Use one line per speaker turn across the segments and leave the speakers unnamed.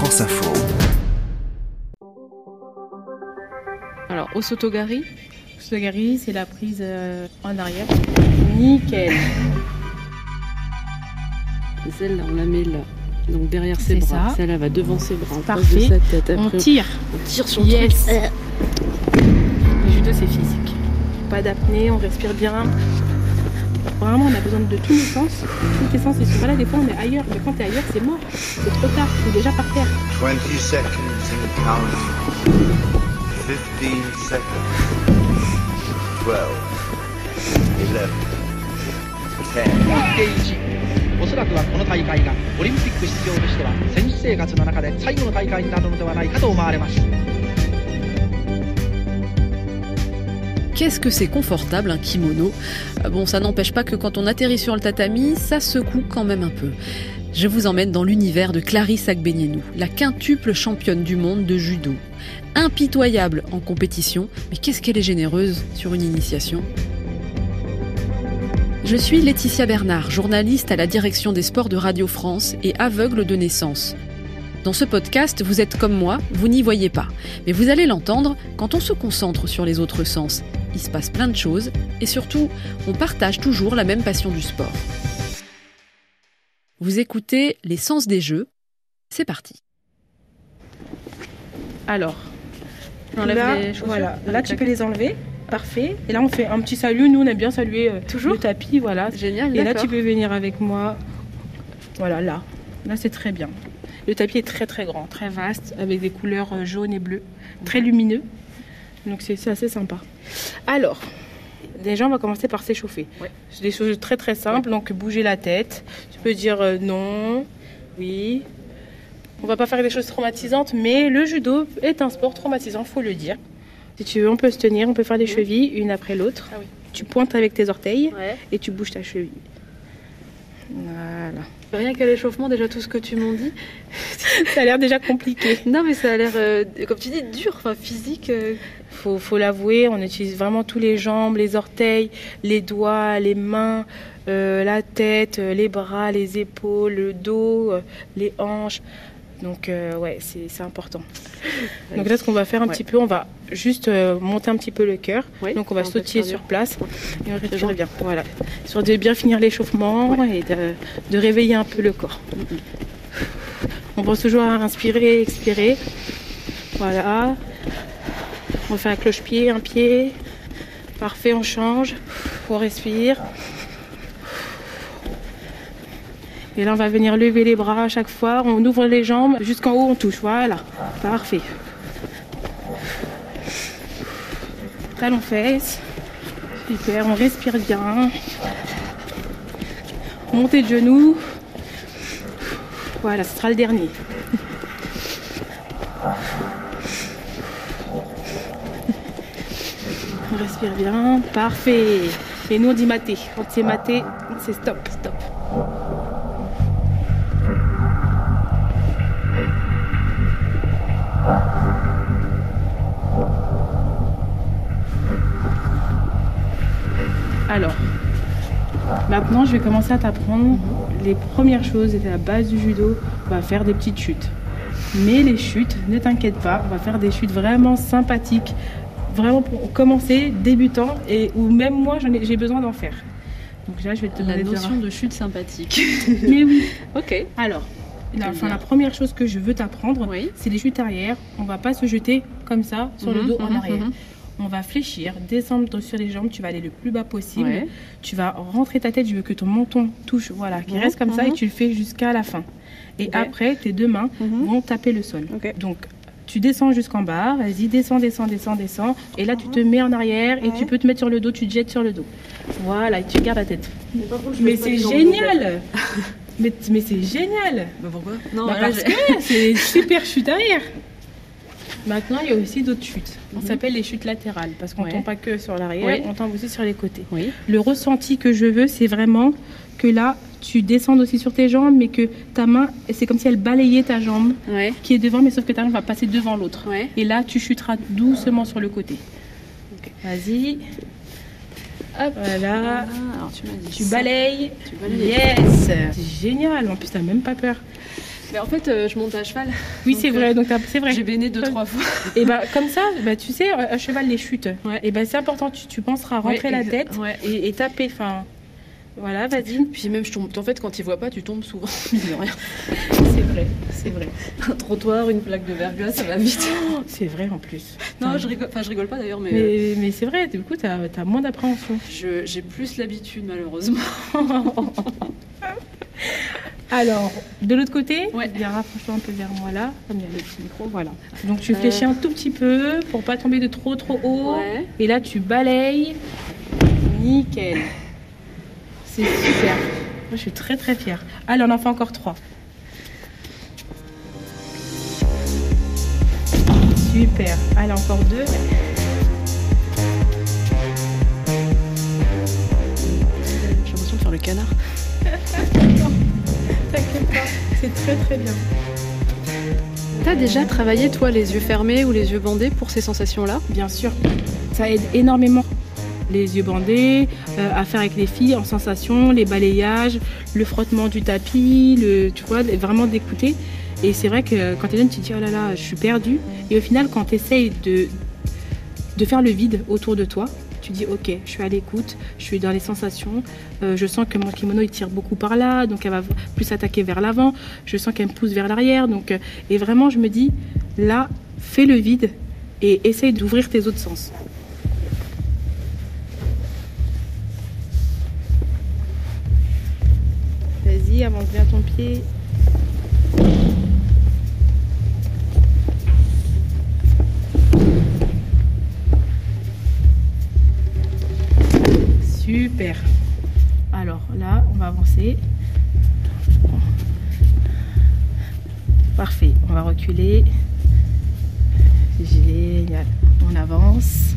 France Info.
Alors, au Sotogari,
Sotogari, c'est la prise euh, en arrière. Nickel.
Celle-là, on la met là. Donc derrière ses
C'est
bras.
ça.
Celle-là va devant ses bras.
Parfait.
de sa tête.
On tire.
on tire sur le
Yes.
truc.
Le judo, c'est physique. Pas d'apnée, on respire bien. Vraiment, on a besoin de tous les sens. Tous les sens, ils sont pas là. Des fois, on est ailleurs. Mais quand t'es ailleurs, c'est mort. C'est trop tard. T'es déjà par terre.
20 seconds and counting. 15 seconds. 12. 11. 10.
ゲージおそらくはこの大会がオリンピック出場としては選手生活の中で最後の大会になるのではないかと思われます
Qu'est-ce que c'est confortable un kimono Euh, Bon, ça n'empêche pas que quand on atterrit sur le tatami, ça secoue quand même un peu. Je vous emmène dans l'univers de Clarisse Agbenienou, la quintuple championne du monde de judo. Impitoyable en compétition, mais qu'est-ce qu'elle est généreuse sur une initiation Je suis Laetitia Bernard, journaliste à la direction des sports de Radio France et aveugle de naissance. Dans ce podcast, vous êtes comme moi, vous n'y voyez pas. Mais vous allez l'entendre quand on se concentre sur les autres sens. Il se passe plein de choses et surtout, on partage toujours la même passion du sport. Vous écoutez Les Sens des Jeux. C'est parti.
Alors,
J'enlève
là,
les
voilà. Là, tu peux les enlever. Parfait. Et là, on fait un petit salut. Nous, on aime bien saluer euh,
Toujours
le tapis. Voilà.
Génial,
Et là, tu peux venir avec moi. Voilà, là. Là, c'est très bien. Le tapis est très, très grand, très vaste, avec des couleurs euh, jaunes et bleues, très lumineux. Donc, c'est assez sympa. Alors, déjà, on va commencer par s'échauffer.
Ouais.
C'est des choses très, très simples. Donc, bouger la tête. Tu peux dire euh, non, oui. On va pas faire des choses traumatisantes, mais le judo est un sport traumatisant, faut le dire. Si tu veux, on peut se tenir, on peut faire des chevilles, une après l'autre.
Ah oui.
Tu pointes avec tes orteils
Ouais.
et tu bouges ta cheville. Voilà.
Rien qu'à l'échauffement, déjà tout ce que tu m'en dis.
Ça a l'air déjà compliqué.
Non, mais ça a l'air, euh, comme tu dis, dur, enfin physique. euh.
Faut, faut l'avouer, on utilise vraiment tous les jambes, les orteils, les doigts, les mains, euh, la tête, euh, les bras, les épaules, le dos, les hanches. Donc euh, ouais, c'est important. Donc là, ce qu'on va faire un
Ouais.
petit peu, on va juste euh, monter un petit peu le cœur. Donc on va sautiller sur place et on respire
Genre.
bien. Voilà. Sur de bien finir l'échauffement et de, de réveiller un peu le corps. On pense toujours à inspirer, expirer. Voilà. On fait un cloche-pied, un pied. Parfait, on change. On respire. Et là, on va venir lever les bras à chaque fois. On ouvre les jambes. Jusqu'en haut, on touche. Voilà. Parfait. Talons fesses. Super, on respire bien. Montée de genoux. Voilà, ce sera le dernier. On respire bien. Parfait. Et nous, on dit maté. Quand c'est maté, c'est stop. Stop. Maintenant, je vais commencer à t'apprendre les premières choses. C'est la base du judo. On va faire des petites chutes. Mais les chutes, ne t'inquiète pas, on va faire des chutes vraiment sympathiques, vraiment pour commencer, débutant, et où même moi, j'ai besoin d'en faire. Donc là, je vais te
La
demander de
notion de chute sympathique.
Mais oui.
ok.
Alors, la, la première chose que je veux t'apprendre,
Oui.
c'est les chutes arrière. On va pas se jeter comme ça sur le
Mhm,
dos en
mhm,
arrière.
mhm.
On va fléchir, descendre sur les jambes, tu vas aller le plus bas possible.
Ouais.
Tu vas rentrer ta tête, je veux que ton menton touche, voilà, qui
Mhm,
reste comme ça et
mhm.
tu le fais jusqu'à la fin. Et après, tes deux mains
Mhm.
vont taper le sol. Donc, tu descends jusqu'en bas, vas-y, descends, descends, descends, descends. Et là, tu te mets en arrière et tu peux te mettre sur le dos, tu te jettes sur le dos. Voilà, et tu gardes la tête. Mais c'est génial Mais, mais c'est génial
Bah pourquoi? Non,
Bah,
là,
parce que c'est super chute arrière. Maintenant, il y a aussi d'autres chutes. On s'appelle les chutes latérales parce qu'on
Ouais.
tombe pas que sur l'arrière,
Ouais.
on tombe aussi sur les côtés.
Oui.
Le ressenti que je veux, c'est vraiment que là, tu descendes aussi sur tes jambes, mais que ta main, c'est comme si elle balayait ta jambe
Ouais.
qui est devant, mais sauf que ta jambe va passer devant l'autre. Et là, tu chuteras doucement sur le côté. Vas-y. Hop, voilà.
Ah, alors tu m'as dit
Tu
ça.
balayes.
Tu balayes.
Yes C'est génial. En plus, t'as même pas peur.
Mais en fait, euh, je monte à cheval.
Oui,
Donc,
c'est
euh,
vrai, donc t'as- c'est vrai.
J'ai baigné deux, trois fois.
Et ben comme ça, bah, tu sais, à cheval les chutes.
Ouais.
Et ben c'est important, tu, tu penseras rentrer
Ouais,
la tête
ouais.
et, et taper. Enfin, voilà, vas-y.
Puis même, je tombe. En fait, quand ils voient pas, tu tombes souvent. Rien.
C'est vrai, c'est vrai.
Un trottoir, une plaque de verglas, ça va vite.
C'est vrai en plus.
Non, je rigole. Enfin, je rigole pas d'ailleurs, mais,
Mais, mais c'est vrai, du coup, t'as as moins d'appréhension.
j'ai plus l'habitude malheureusement.
Alors, de l'autre côté,
Ouais.
bien rapproche-toi un peu vers moi là, comme il y a le petit micro, voilà. Donc tu
Euh.
fléchis un tout petit peu pour pas tomber de trop trop haut.
Ouais.
Et là, tu balayes. Nickel. C'est super. Moi, je suis très très fière. Allez, on en fait encore trois. Super. Allez, encore deux.
J'ai l'impression de faire le canard.
T'inquiète pas. C'est très très bien.
T'as déjà travaillé toi les yeux fermés ou les yeux bandés pour ces sensations-là?
Bien sûr. Ça aide énormément. Les yeux bandés, euh, à faire avec les filles en sensation, les balayages, le frottement du tapis, le, tu vois, vraiment d'écouter. Et c'est vrai que quand tu es jeune, tu te dis oh là là, je suis perdue. Et au final, quand tu essayes de, de faire le vide autour de toi, tu dis ok, je suis à l'écoute, je suis dans les sensations, euh, je sens que mon kimono il tire beaucoup par là, donc elle va plus s'attaquer vers l'avant, je sens qu'elle me pousse vers l'arrière, donc euh, et vraiment je me dis là, fais le vide et essaye d'ouvrir tes autres sens. Vas-y, avance bien ton pied. Super. Alors là, on va avancer. Parfait. On va reculer. Génial. On avance.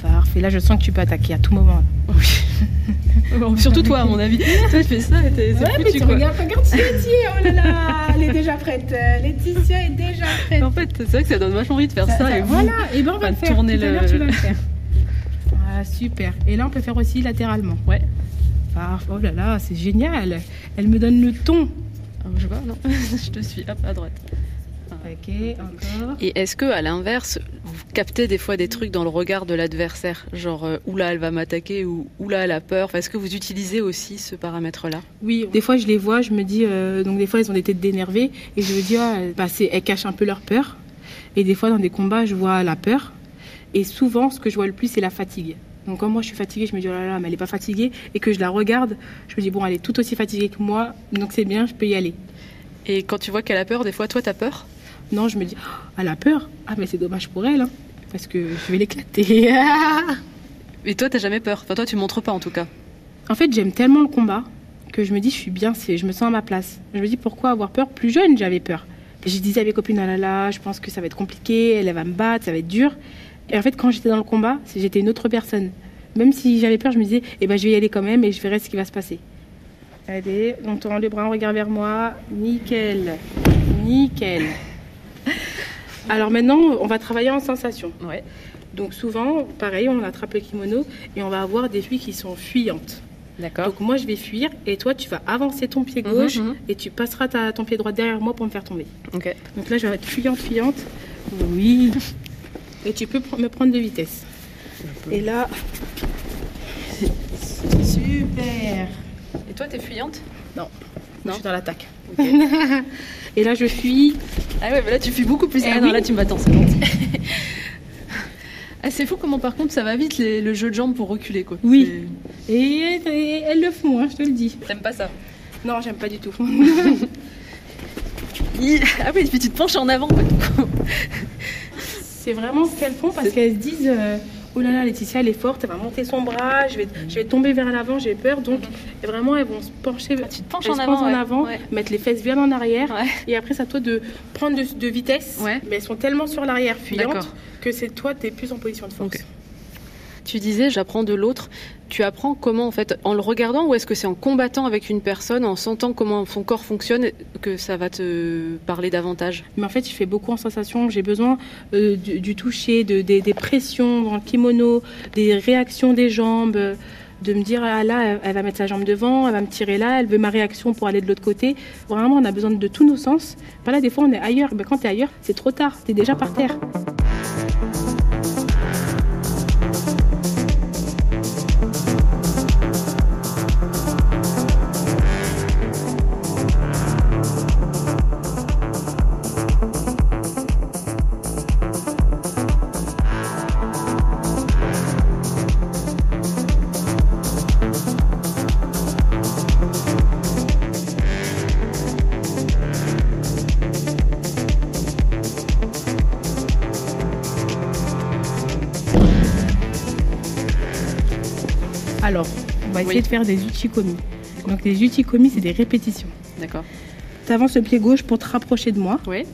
Parfait. Là, je sens que tu peux attaquer à tout moment.
Surtout toi, à mon avis. toi, tu fais ça et t'es
Ouais, mais
foutu,
tu
quoi.
regardes, regarde Laetitia, oh là là, elle est déjà prête. Euh, Laetitia est déjà prête.
En fait, c'est vrai que ça donne vachement envie de faire ça. et vous,
voilà, et ben on va
va
le faire.
tourner
Tout à
le-
l'heure, tu vas le faire. Ah, super. Et là, on peut faire aussi latéralement.
Ouais.
Ah, oh là là, c'est génial. Elle me donne le ton.
Ah, je pas, non. je te suis, hop, à droite.
Ok, encore.
Et est-ce que, à l'inverse, vous captez des fois des trucs dans le regard de l'adversaire? Genre, euh, oula, elle va m'attaquer ou oula, elle a peur? Enfin, est-ce que vous utilisez aussi ce paramètre-là?
Oui, des fois je les vois, je me dis, euh, donc des fois elles ont des têtes d'énervées et je me dis, ah, bah, elles cachent un peu leur peur. Et des fois dans des combats, je vois la peur. Et souvent, ce que je vois le plus, c'est la fatigue. Donc quand moi je suis fatiguée, je me dis, oh là là, mais elle n'est pas fatiguée. Et que je la regarde, je me dis, bon, elle est tout aussi fatiguée que moi, donc c'est bien, je peux y aller.
Et quand tu vois qu'elle a peur, des fois, toi, t'as peur?
Non, je me dis, oh, elle a peur. Ah, mais c'est dommage pour elle, hein, parce que je vais l'éclater.
Et toi, t'as jamais peur? Enfin, toi, tu montres pas en tout cas.
En fait, j'aime tellement le combat que je me dis, je suis bien, je me sens à ma place. Je me dis, pourquoi avoir peur? Plus jeune, j'avais peur. Je disais à mes copines, ah là là, je pense que ça va être compliqué, elle, elle va me battre, ça va être dur. Et en fait, quand j'étais dans le combat, j'étais une autre personne. Même si j'avais peur, je me disais, eh ben, je vais y aller quand même et je verrai ce qui va se passer. Allez, on tend les bras, on regarde vers moi. Nickel. Nickel. Alors maintenant, on va travailler en sensation.
Ouais.
Donc souvent, pareil, on attrape le kimono et on va avoir des filles qui sont fuyantes.
D'accord.
Donc moi je vais fuir et toi tu vas avancer ton pied gauche
Mhm, mhm.
et tu passeras ta- ton pied droit derrière moi pour me faire tomber.
Ok.
Donc là je vais être fuyante, fuyante. Oui. Et tu peux pr- me prendre de vitesse. Et là, super.
Et toi, t'es fuyante?
Non,
Non?
Je suis dans l'attaque. et là je fuis.
Ah ouais, bah là, tu fuis beaucoup plus.
Eh
Ah non,
oui.
là, tu m'attends, c'est gentil. ah, c'est fou comment, par contre, ça va vite les- le jeu de jambes pour reculer, quoi.
Oui. Et, et elles le font, hein, je te le dis.
C'est- T'aimes pas ça?
Non, j'aime pas du tout.
Ah oui, et puis tu te penches en avant, quoi.
C'est vraiment ce qu'elles font parce qu'elles se disent euh, Oh là là, Laetitia, elle est forte, elle va monter son bras, je vais, je vais tomber vers l'avant, j'ai peur. Donc, et vraiment, elles vont se pencher,
Ah, tu te penches
elles
en
se
avant,
penchent en
ouais.
avant,
Ouais.
mettre les fesses bien en arrière.
Ouais.
Et après, c'est à toi de prendre de, de vitesse. Mais elles sont tellement sur l'arrière, fuyantes,
D'accord.
que c'est toi, tu es plus en position de force.
Tu disais, j'apprends de l'autre. Tu apprends comment, en fait, en le regardant ou est-ce que c'est en combattant avec une personne, en sentant comment son corps fonctionne, que ça va te parler davantage?
Mais en fait, je fais beaucoup en sensation. J'ai besoin euh, du, toucher, de, des, pressions dans le kimono, des réactions des jambes. de me dire ah là, elle va mettre sa jambe devant, elle va me tirer là, elle veut ma réaction pour aller de l'autre côté. Vraiment, on a besoin de tous nos sens. Voilà, des fois, on est ailleurs. Mais quand tu es ailleurs, c'est trop tard, tu es déjà par terre. Alors, on va essayer
Oui.
de faire des uchikomi. Donc les uchikomi, c'est des répétitions.
D'accord.
Tu avances le pied gauche pour te rapprocher de moi.
Ouais.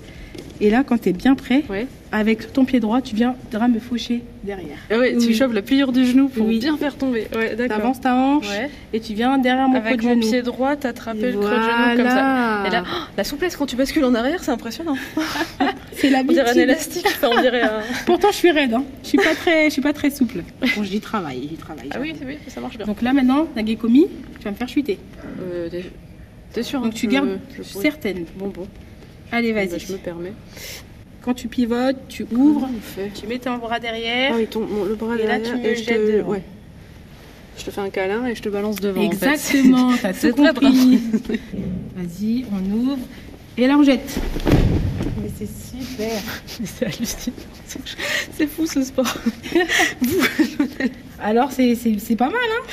Et là, quand tu es bien prêt,
Ouais.
avec ton pied droit, tu viendras me faucher derrière.
Ah ouais, tu
Oui.
chopes la pliure du genou pour
Oui.
bien faire tomber. Ouais,
Tu avances ta hanche
Ouais.
et tu viens derrière mon
Avec
creux de
mon pied droit, t'attrapes
Et
le creux de genou comme ça. Et là, oh, la souplesse quand tu bascules en arrière, c'est impressionnant.
c'est la
On dirait un élastique, enfin, on dirait un...
Pourtant, je suis raide. Hein. Je suis pas très, je suis pas très souple. Bon, j'y travaille, j'y travaille.
Ah oui, oui, ça marche bien.
Donc là, maintenant, Nagekomi, tu vas me faire chuter.
Euh, t'es- sûr
Donc
hein,
tu
que
gardes,
je
je suis
pourrais-
certaine.
Bon, bon.
Allez,
Bah,
vas-y.
je me permets.
Quand tu pivotes, tu ouvres, tu mets ton bras derrière.
Ah oui, ton, le bras
Et là,
derrière
tu me
et je
jettes
te...
devant.
Ouais. Je te fais un câlin et je te balance devant. en fait.
Exactement, t'as tout compris. Vas-y, on ouvre. Et là, on jette. Mais c'est super.
Mais c'est hallucinant. C'est fou ce sport.
Alors, c'est pas mal, hein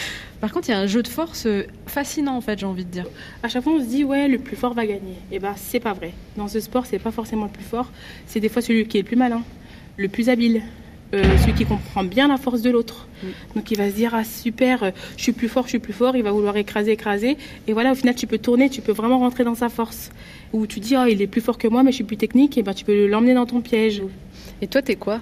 Par contre, il y a un jeu de force euh, fascinant en fait, j'ai envie de dire.
À chaque fois, on se dit, ouais, le plus fort va gagner. Et ben, c'est pas vrai. Dans ce sport, c'est pas forcément le plus fort. C'est des fois celui qui est le plus malin, le plus habile, euh, celui qui comprend bien la force de l'autre.
Oui.
Donc, il va se dire, ah super, euh, je suis plus fort, je suis plus fort. Il va vouloir écraser, écraser. Et voilà, au final, tu peux tourner, tu peux vraiment rentrer dans sa force. Ou tu dis, oh, il est plus fort que moi, mais je suis plus technique. Et ben, tu peux l'emmener dans ton piège.
Et toi, t'es quoi?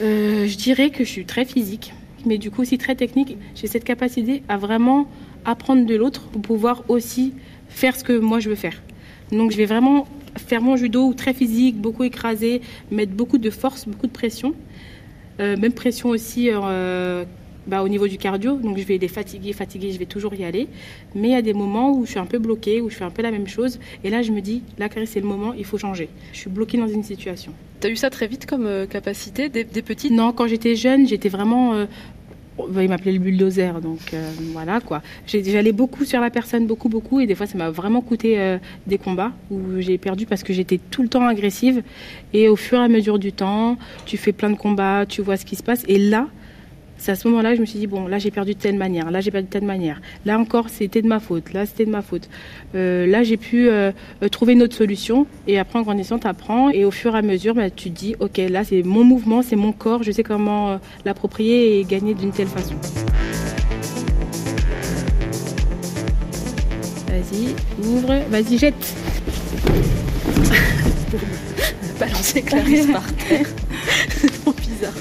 Euh, je dirais que je suis très physique, mais du coup aussi très technique. J'ai cette capacité à vraiment apprendre de l'autre pour pouvoir aussi faire ce que moi je veux faire. Donc je vais vraiment faire mon judo très physique, beaucoup écrasé, mettre beaucoup de force, beaucoup de pression. Euh, même pression aussi euh, bah, au niveau du cardio. Donc je vais les fatiguer, fatiguer, je vais toujours y aller. Mais il y a des moments où je suis un peu bloquée, où je fais un peu la même chose. Et là je me dis, là c'est le moment, il faut changer. Je suis bloquée dans une situation.
T'as eu ça très vite comme euh, capacité, des, des petites?
Non, quand j'étais jeune, j'étais vraiment. euh, bah, il m'appelait le bulldozer, donc euh, voilà quoi. J'allais beaucoup sur la personne, beaucoup, beaucoup, et des fois ça m'a vraiment coûté euh, des combats où j'ai perdu parce que j'étais tout le temps agressive. Et au fur et à mesure du temps, tu fais plein de combats, tu vois ce qui se passe, et là, c'est à ce moment-là que je me suis dit bon, là j'ai perdu de telle manière, là j'ai perdu de telle manière, là encore c'était de ma faute, là c'était de ma faute. Euh, là j'ai pu euh, euh, trouver une autre solution, et après en grandissant, tu apprends, et au fur et à mesure, bah, tu te dis ok, là c'est mon mouvement, c'est mon corps, je sais comment l'approprier et gagner d'une telle façon. Vas-y, ouvre, vas-y, jette.
balancer Clarisse par terre. C'est trop bizarre.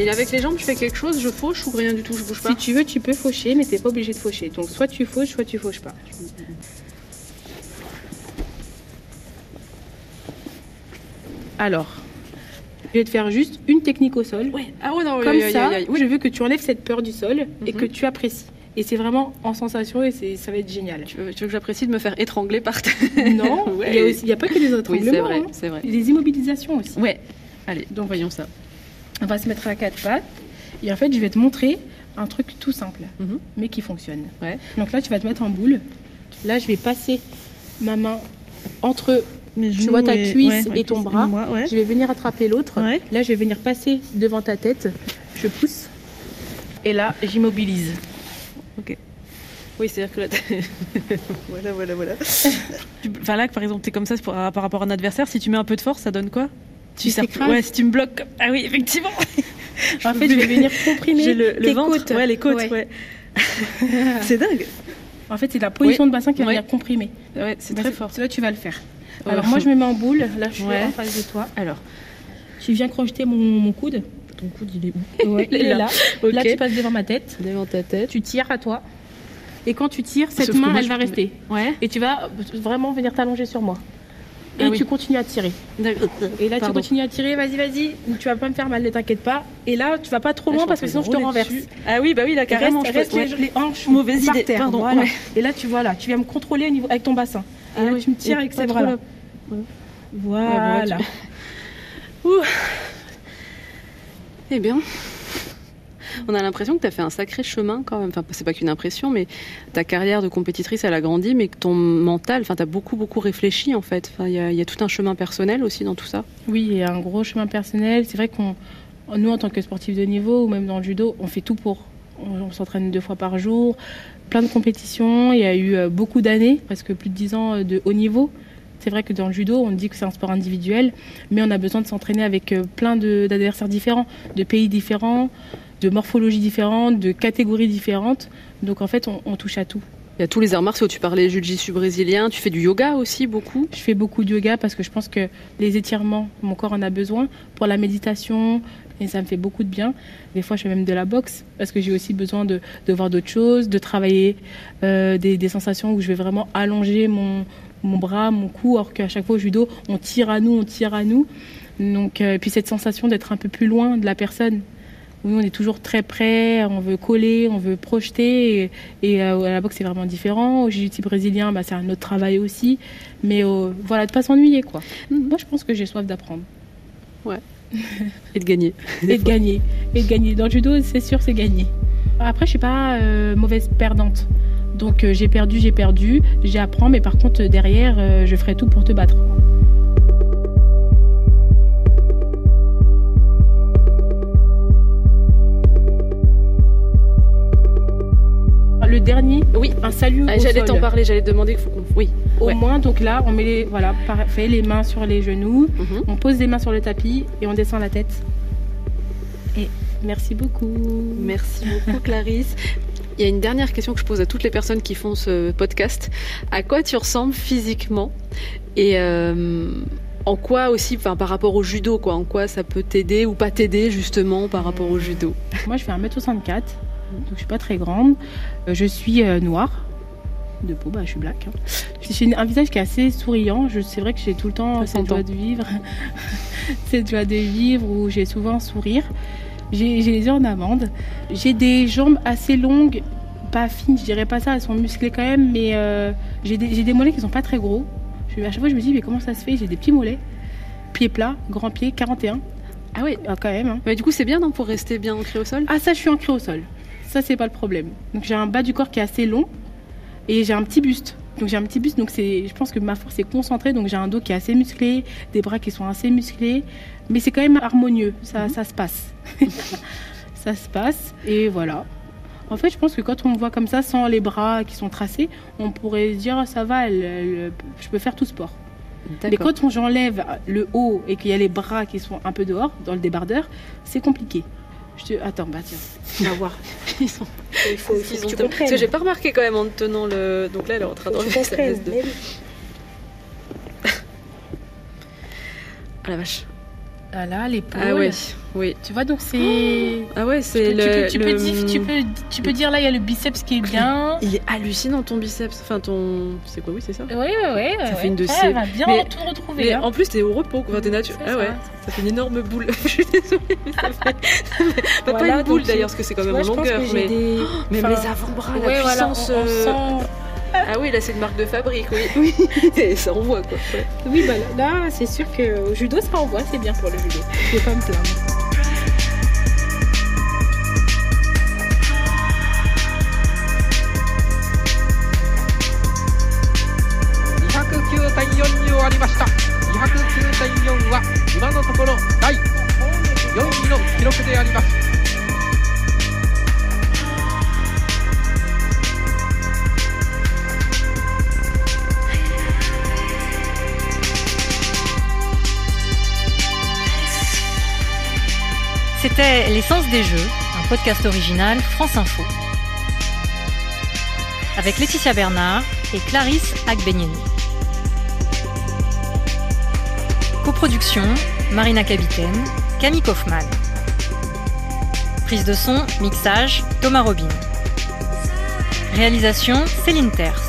Et avec les jambes, je fais quelque chose, je fauche ou rien du tout, je bouge pas
Si tu veux, tu peux faucher, mais t'es pas obligé de faucher. Donc soit tu fauches, soit tu fauches pas. Alors, je vais te faire juste une technique au sol.
Ouais. Ah ouais, non,
Comme
oui,
ça,
oui,
je veux que tu enlèves cette peur du sol et
Mhm.
que tu apprécies. Et c'est vraiment en sensation et ça va être génial.
Tu veux, tu veux que j'apprécie de me faire étrangler par terre
Non,
Ouais.
il a n'y a, pas que
Oui,
étranglements.
c'est vrai,
hein.
vrai.
Des immobilisations aussi.
Ouais. Allez, donc voyons ça.
On va se mettre à quatre pattes. Et en fait, je vais te montrer un truc tout simple,
Mhm.
mais qui fonctionne.
Ouais.
Donc là, tu vas te mettre en boule. Là, je vais passer ma main entre tu vois ta cuisse et ton bras. Je vais venir attraper l'autre. Là, je vais venir passer devant ta tête. Je pousse. Et là, j'immobilise.
Oui, c'est-à-dire que là,
Voilà, voilà, voilà. Tu- Enfin là, par exemple, t'es comme ça par rapport à un adversaire. Si tu mets un peu de force, ça donne quoi?
Tu t'écrases.
Ouais, si tu me bloques. Ah oui, effectivement.
En fait, je vais venir comprimer
le, le
tes
ventre.
côtes.
Ouais, les côtes.
Ouais.
Ouais. c'est dingue.
En fait, c'est la position de bassin qui va venir comprimer.
ouais, c'est
Bah,
très fort.
Là, tu vas le faire. Alors, moi, je me mets en boule. Là, je suis en face de toi.
Alors,
Tu viens crocheter mon, mon coude.
Ton coude, il est où
Ouais, il est là. Là, tu passes devant ma tête.
devant ta tête.
Tu tires à toi. Et quand tu tires, cette
Sauf
main, elle va rester.
Ouais.
Et tu vas vraiment venir t'allonger sur moi. Et
Ah oui.
tu continues à tirer. Et là,
Pardon.
tu continues à tirer, vas-y, vas-y. Tu vas pas me faire mal, ne t'inquiète pas. Et là, tu vas pas trop loin parce que sinon je te renverse.
dessus. Ah oui, bah oui, là, carrément. je
reste les, hanches
Mauvaise
par
idée,
terre,
pardon,
voilà.
ouais.
Et là, tu vois là, tu viens me contrôler au niveau avec ton bassin. Et
Ah
là,
oui.
tu me tires
Et
avec ces
là.
Voilà.
voilà, Eh bien, on a l'impression que tu as fait un sacré chemin quand même. Enfin, c'est pas qu'une impression, mais ta carrière de compétitrice, elle a grandi, mais que ton mental, enfin, tu as beaucoup, beaucoup réfléchi en fait. Il y, a- tout un chemin personnel aussi dans tout ça.
Oui, il y a un gros chemin personnel. C'est vrai qu'on, nous, en tant que sportifs de niveau ou même dans le judo, on fait tout pour. On, on s'entraîne deux fois par jour, plein de compétitions. Il y a eu euh, beaucoup d'années, presque plus de dix ans euh, de haut niveau. C'est vrai que dans le judo, on dit que c'est un sport individuel, mais on a besoin de s'entraîner avec euh, plein d'adversaires différents, de pays différents, de morphologies différentes, de catégories différentes. Donc en fait, on, on touche à tout.
Il y a tous les arts martiaux. Tu parlais jiu-jitsu brésilien, tu fais du yoga aussi beaucoup?
Je fais beaucoup de yoga parce que je pense que les étirements, mon corps en a besoin pour la méditation et ça me fait beaucoup de bien. Des fois, je fais même de la boxe parce que j'ai aussi besoin de, de voir d'autres choses, de travailler euh, des, des sensations où je vais vraiment allonger mon, mon bras, mon cou, alors qu'à chaque fois au judo, on tire à nous, on tire à nous. Donc, euh, et puis cette sensation d'être un peu plus loin de la personne. Où nous, on est toujours très près, on veut coller, on veut projeter. Et, et, euh, à la boxe, c'est vraiment différent. Au jiu-jitsu brésilien, bah, c'est un autre travail aussi. Mais euh, voilà, de pas s'ennuyer, quoi. Moi, je pense que j'ai soif d'apprendre.
Et de gagner.
Et de gagner. Et de gagner. Dans le judo, c'est sûr, c'est gagner. Après, je suis pas euh, mauvaise perdante. Donc, euh, j'ai perdu, j'ai perdu. J'apprends, mais par contre, derrière, je ferai tout pour te battre. Le dernier,
Oui.
un salut
Ah, j'allais t'en parler, j'allais demander qu'il faut qu'on. Oui.
Au
Ouais.
moins, donc là, on met les, voilà, parfait, les mains sur les genoux,
Mhm.
on pose les mains sur le tapis et on descend la tête. Et merci beaucoup.
Merci beaucoup, Clarisse. Il y a une dernière question que je pose à toutes les personnes qui font ce podcast. À quoi tu ressembles physiquement Et euh, en quoi aussi, enfin, par rapport au judo, quoi, en quoi ça peut t'aider ou pas t'aider justement par rapport au judo?
Moi, je fais 1m64, donc je suis pas très grande. Euh, Je suis euh, noire. De peau, bah, je suis black. hein. J'ai un visage qui est assez souriant. C'est vrai que j'ai tout le temps cette joie de vivre. cette joie de vivre où j'ai souvent un sourire. J'ai les yeux en amande. J'ai des jambes assez longues, pas fines, je dirais pas ça, elles sont musclées quand même, mais euh, j'ai des, mollets qui sont pas très gros. Je, à chaque fois, je me dis, mais comment ça se fait? J'ai des petits mollets, pieds plats, grands pieds, 41,
Ah oui.
ah, quand même. hein.
Mais du coup, c'est bien non pour rester bien ancré au sol?
Ah ça je suis ancrée au sol. Ça c'est pas le problème. Donc j'ai un bas du corps qui est assez long et j'ai un petit buste. Donc j'ai un petit buste donc c'est je pense que ma force est concentrée donc j'ai un dos qui est assez musclé, des bras qui sont assez musclés mais c'est quand même harmonieux. Ça ça se passe. ça se passe et voilà. En fait, je pense que quand on me voit comme ça, sans les bras qui sont tracés, on pourrait se dire ça va, elle- elle- je peux faire tout sport. Mais quand j'enlève le haut et qu'il y a les bras qui sont un peu dehors, dans le débardeur, c'est compliqué. Je. Attends, bah tiens, on va voir.
Ils sont-
Il faut,
ont. Parce que j'ai pas remarqué quand même en te tenant le. Donc là, elle est en train d'enlever sa veste de. Ah la vache.
Ah là, l'épaule.
Ah ouais. Oui.
Tu vois, donc c'est.
Ah ouais, c'est
peux,
le.
tu, peux, tu, peux
le-
dire, tu, peux, tu peux dire là, il y a le biceps qui est bien.
Il est hallucinant ton biceps. Enfin ton. C'est quoi Oui, c'est ça?
Oui, oui, oui.
Ça fait une de
Ah,
ces-
va bien
Mais-
tout retrouver.
Mais
hein.
en plus, t'es au repos, quoi. T'es nature. Ah ouais. Ça fait une énorme boule. Je suis désolée. mais Ça fait... Bah,
Voilà,
pas une boule d'ailleurs, parce que c'est quand même en longueur. Mais
des.
même
enfin,
les avant-bras, la
Ouais, voilà,
puissance.
on- on
euh,
sent-
Ah oui, là, c'est une marque de fabrique, oui. Et ça envoie, quoi. Ouais.
Oui, bah là, là, c'est sûr que au judo, ça envoie, c'est bien pour le judo. Je vais pas me plaindre.
209
C'était L'essence des jeux, un podcast original France Info. Avec Laetitia Bernard et Clarisse Agbenienou. Coproduction, Marina Capitaine, Camille Kaufmann. Prise de son, mixage, Thomas Robin. Réalisation, Céline Terce.